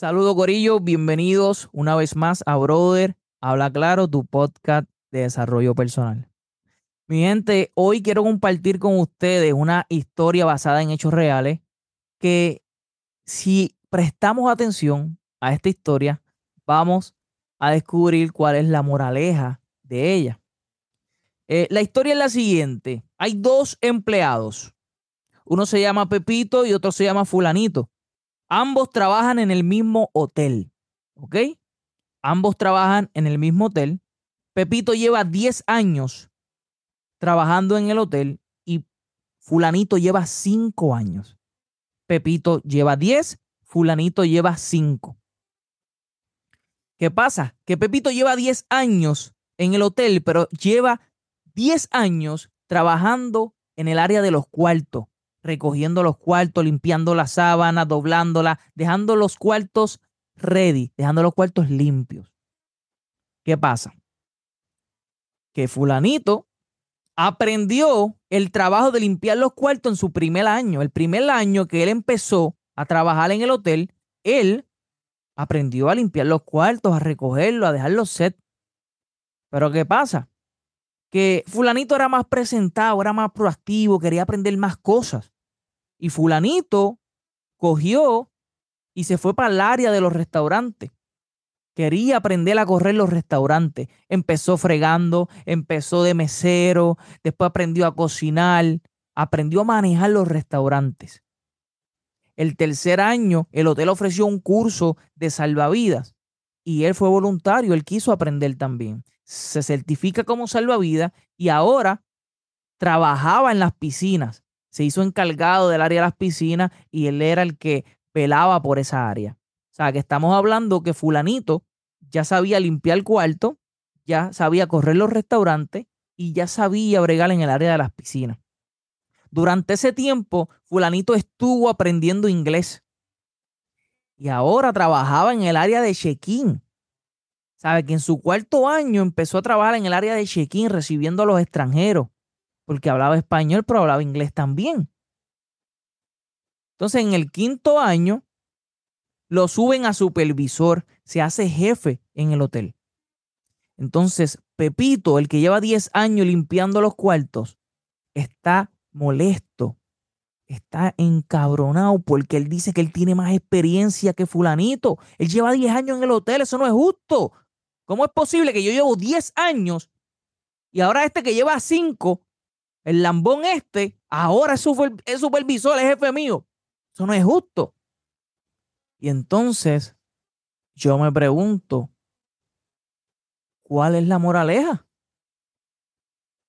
Saludos, Corillo. Bienvenidos una vez más a Brother Habla Claro, tu podcast de desarrollo personal. Mi gente, hoy quiero compartir con ustedes una historia basada en hechos reales que si prestamos atención a esta historia, vamos a descubrir cuál es la moraleja de ella. Eh, la historia es la siguiente. Hay dos empleados. Uno se llama Pepito y otro se llama Fulanito. Ambos trabajan en el mismo hotel. ¿Ok? Ambos trabajan en el mismo hotel. Pepito lleva 10 años trabajando en el hotel y fulanito lleva 5 años. Pepito lleva 10, fulanito lleva 5. ¿Qué pasa? Que Pepito lleva 10 años en el hotel, pero lleva 10 años trabajando en el área de los cuartos, recogiendo los cuartos, limpiando la sábana, doblándola, dejando los cuartos ready, dejando los cuartos limpios. ¿Qué pasa? Que fulanito aprendió el trabajo de limpiar los cuartos en su primer año. El primer año que él empezó a trabajar en el hotel, él aprendió a limpiar los cuartos, a recogerlos, a dejar los set. Pero ¿qué pasa? Que fulanito era más presentado, era más proactivo, quería aprender más cosas. Y fulanito cogió y se fue para el área de los restaurantes. Quería aprender a correr los restaurantes. Empezó fregando, empezó de mesero, después aprendió a cocinar, aprendió a manejar los restaurantes. El tercer año, el hotel ofreció un curso de salvavidas y él fue voluntario, él quiso aprender también. Se certifica como salvavidas y ahora trabajaba en las piscinas. Se hizo encargado del área de las piscinas y él era el que pelaba por esa área. O sea, que estamos hablando que fulanito ya sabía limpiar cuarto, ya sabía correr los restaurantes y ya sabía bregar en el área de las piscinas. Durante ese tiempo, fulanito estuvo aprendiendo inglés y ahora trabajaba en el área de check-in. Sabe que en su cuarto año empezó a trabajar en el área de check-in recibiendo a los extranjeros, porque hablaba español, pero hablaba inglés también. Entonces, en el quinto año, lo suben a supervisor, se hace jefe en el hotel. Entonces, Pepito, el que lleva 10 años limpiando los cuartos, está molesto, está encabronado porque él dice que él tiene más experiencia que fulanito. Él lleva 10 años en el hotel, eso no es justo. ¿Cómo es posible que yo llevo 10 años y ahora este que lleva 5, el lambón este, ahora es, supervisor, es jefe mío? Eso no es justo. Y entonces yo me pregunto, ¿cuál es la moraleja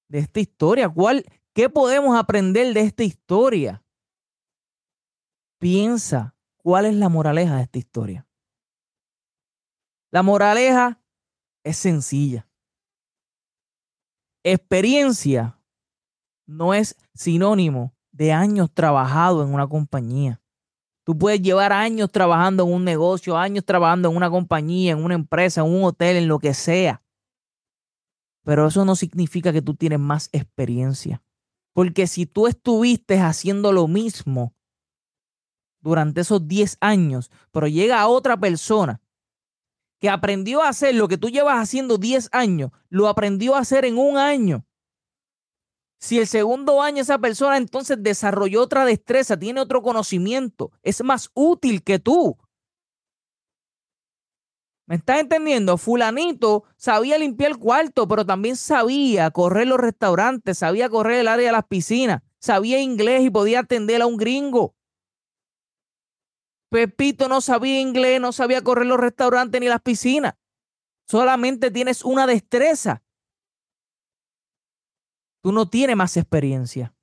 de esta historia? ¿Cuál, ¿Qué podemos aprender de esta historia? Piensa, ¿cuál es la moraleja de esta historia? La moraleja es sencilla. Experiencia no es sinónimo de años trabajado en una compañía. Tú puedes llevar años trabajando en un negocio, años trabajando en una compañía, en una empresa, en un hotel, en lo que sea. Pero eso no significa que tú tienes más experiencia. Porque si tú estuviste haciendo lo mismo durante esos 10 años, pero llega otra persona que aprendió a hacer lo que tú llevas haciendo 10 años, lo aprendió a hacer en un año si el segundo año esa persona entonces desarrolló otra destreza, tiene otro conocimiento, es más útil que tú. ¿Me estás entendiendo? Fulanito sabía limpiar el cuarto, pero también sabía correr los restaurantes, sabía correr el área de las piscinas, sabía inglés y podía atender a un gringo. Pepito no sabía inglés, no sabía correr los restaurantes ni las piscinas. Solamente tienes una destreza Tú no tienes más experiencia.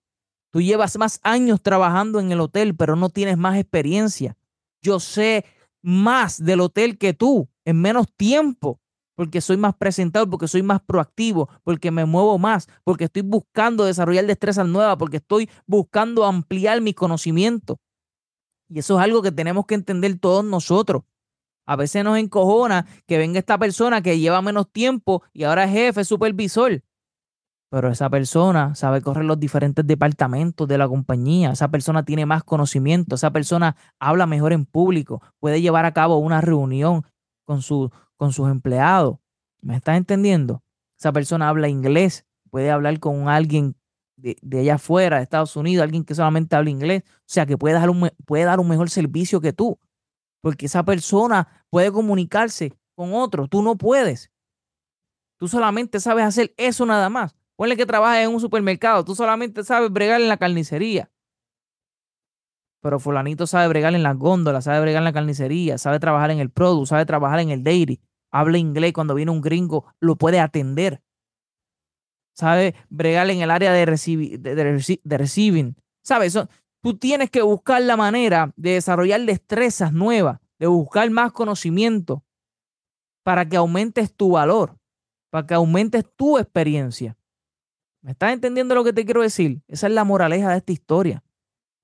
Tú llevas más años trabajando en el hotel, pero no tienes más experiencia. Yo sé más del hotel que tú en menos tiempo, porque soy más presentado, porque soy más proactivo, porque me muevo más, porque estoy buscando desarrollar destrezas nuevas, porque estoy buscando ampliar mi conocimiento. Y eso es algo que tenemos que entender todos nosotros. A veces nos encojona que venga esta persona que lleva menos tiempo y ahora es jefe, supervisor. pero esa persona sabe correr los diferentes departamentos de la compañía, esa persona tiene más conocimiento, esa persona habla mejor en público, puede llevar a cabo una reunión con, su, con sus empleados. ¿Me estás entendiendo? Esa persona habla inglés, puede hablar con alguien de, allá afuera, de Estados Unidos, alguien que solamente habla inglés, o sea, que puede dar, un, puede dar un mejor servicio que tú, porque esa persona puede comunicarse con otro, tú no puedes. Tú solamente sabes hacer eso nada más. Ponle que trabajas en un supermercado, tú solamente sabes bregar en la carnicería. Pero fulanito sabe bregar en las góndolas, sabe bregar en la carnicería, sabe trabajar en el produce, sabe trabajar en el dairy, habla inglés cuando viene un gringo, lo puede atender sabe bregar en el área de, de, receiving. ¿Sabes? Tú tienes que buscar la manera de desarrollar destrezas nuevas, de buscar más conocimiento para que aumentes tu valor, para que aumentes tu experiencia. ¿Me estás entendiendo lo que te quiero decir? Esa es la moraleja de esta historia.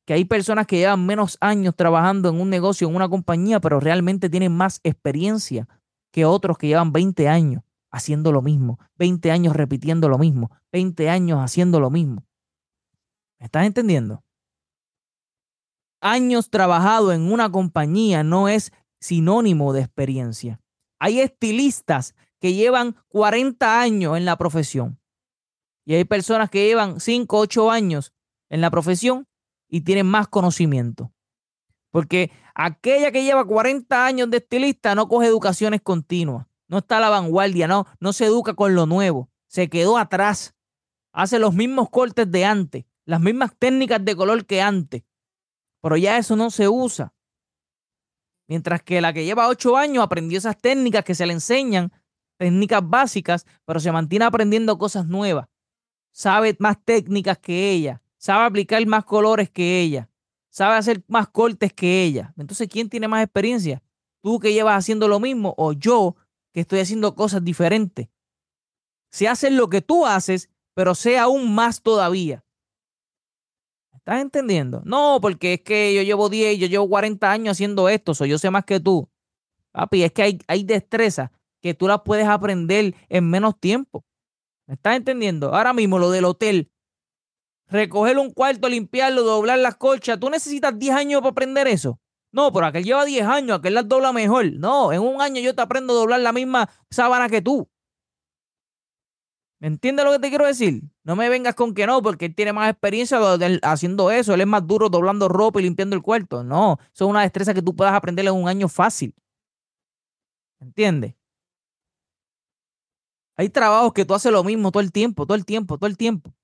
Que hay personas que llevan menos años trabajando en un negocio, en una compañía, pero realmente tienen más experiencia que otros que llevan 20 años haciendo lo mismo, 20 años repitiendo lo mismo, 20 años haciendo lo mismo. ¿Me estás entendiendo? Años trabajado en una compañía no es sinónimo de experiencia. Hay estilistas que llevan 40 años en la profesión y hay personas que llevan 5, 8 años en la profesión y tienen más conocimiento. Porque aquella que lleva 40 años de estilista no coge educaciones continuas no está a la vanguardia, no, no se educa con lo nuevo, se quedó atrás, hace los mismos cortes de antes, las mismas técnicas de color que antes, pero ya eso no se usa. Mientras que la que lleva ocho años aprendió esas técnicas que se le enseñan, técnicas básicas, pero se mantiene aprendiendo cosas nuevas. Sabe más técnicas que ella, sabe aplicar más colores que ella, sabe hacer más cortes que ella. Entonces, ¿quién tiene más experiencia? ¿Tú que llevas haciendo lo mismo o yo que estoy haciendo cosas diferentes. Se hace lo que tú haces, pero sea aún más todavía. ¿Estás entendiendo? No, porque es que yo llevo 10, yo llevo 40 años haciendo esto, soy yo sé más que tú. Papi, es que hay, hay destrezas que tú las puedes aprender en menos tiempo. ¿Me estás entendiendo? Ahora mismo lo del hotel. Recoger un cuarto, limpiarlo, doblar las colchas. ¿Tú necesitas 10 años para aprender eso? No, pero aquel lleva 10 años, aquel las dobla mejor. No, en un año yo te aprendo a doblar la misma sábana que tú. ¿Me entiendes lo que te quiero decir? No me vengas con que no, porque él tiene más experiencia haciendo eso. Él es más duro doblando ropa y limpiando el cuarto. No, eso es una destreza que tú puedas aprender en un año fácil. ¿Me entiendes? Hay trabajos que tú haces lo mismo todo el tiempo, todo el tiempo, todo el tiempo.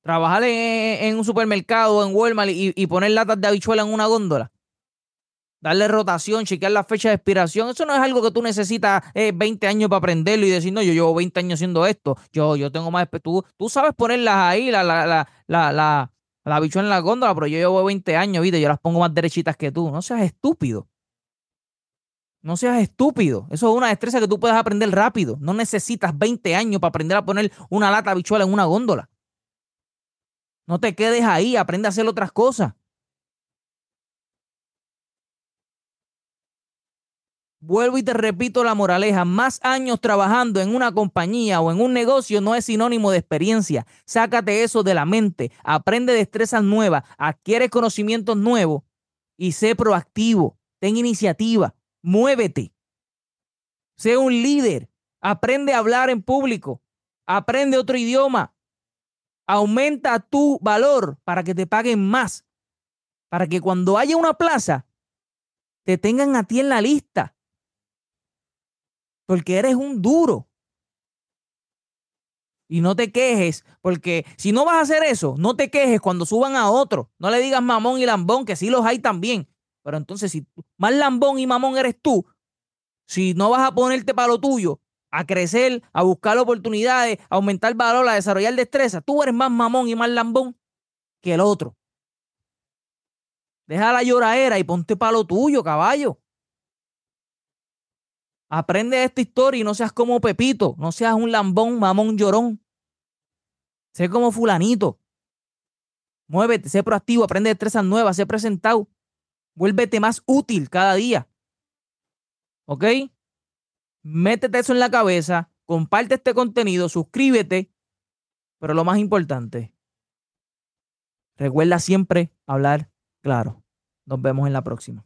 Trabajar en, un supermercado en Walmart y, y poner latas de habichuela en una góndola darle rotación, chequear la fecha de expiración. Eso no es algo que tú necesitas 20 eh, años para aprenderlo y decir, no, yo llevo 20 años haciendo esto. Yo, yo tengo más. Tú, tú sabes ponerlas ahí, la, la, la, la, la, la bichona en la góndola, pero yo llevo 20 años, ¿viste? Yo las pongo más derechitas que tú. No seas estúpido. No seas estúpido. Eso es una destreza que tú puedes aprender rápido. No necesitas 20 años para aprender a poner una lata bichuela en una góndola. No te quedes ahí, aprende a hacer otras cosas. Vuelvo y te repito la moraleja, más años trabajando en una compañía o en un negocio no es sinónimo de experiencia. Sácate eso de la mente, aprende destrezas nuevas, adquiere conocimientos nuevos y sé proactivo, ten iniciativa, muévete. Sé un líder, aprende a hablar en público, aprende otro idioma, aumenta tu valor para que te paguen más, para que cuando haya una plaza, te tengan a ti en la lista porque eres un duro. Y no te quejes, porque si no vas a hacer eso, no te quejes cuando suban a otro. No le digas mamón y lambón, que sí los hay también. Pero entonces, si más lambón y mamón eres tú, si no vas a ponerte para lo tuyo, a crecer, a buscar oportunidades, a aumentar valor, a desarrollar destreza, tú eres más mamón y más lambón que el otro. Deja la lloradera y ponte para lo tuyo, caballo. Aprende esta historia y no seas como Pepito, no seas un lambón, mamón, llorón. Sé como fulanito. Muévete, sé proactivo, aprende destrezas nuevas, sé presentado. Vuélvete más útil cada día. ¿Ok? Métete eso en la cabeza, comparte este contenido, suscríbete Pero lo más importante, recuerda siempre hablar claro. Nos vemos en la próxima.